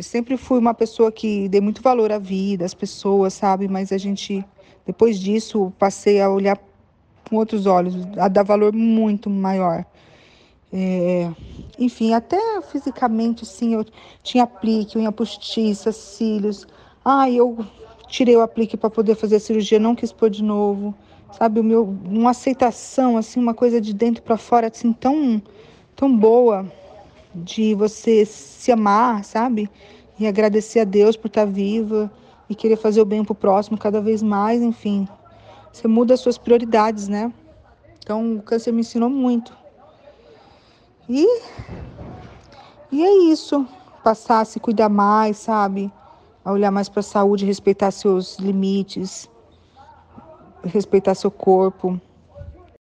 Eu sempre fui uma pessoa que dei muito valor à vida, às pessoas, sabe? Mas a gente, depois disso, passei a olhar com outros olhos, a dar valor muito maior. É, enfim, até fisicamente, assim, eu tinha aplique, unha postiça, cílios. Ai, eu tirei o aplique para poder fazer a cirurgia, não quis pôr de novo. Sabe, o meu, uma aceitação, assim, uma coisa de dentro para fora, assim, tão, tão boa de você se amar, sabe? E agradecer a Deus por estar viva e querer fazer o bem pro próximo cada vez mais, enfim. Você muda as suas prioridades, né? Então, o câncer me ensinou muito. E, e é isso. Passar a se cuidar mais, sabe? A olhar mais para a saúde, respeitar seus limites, respeitar seu corpo.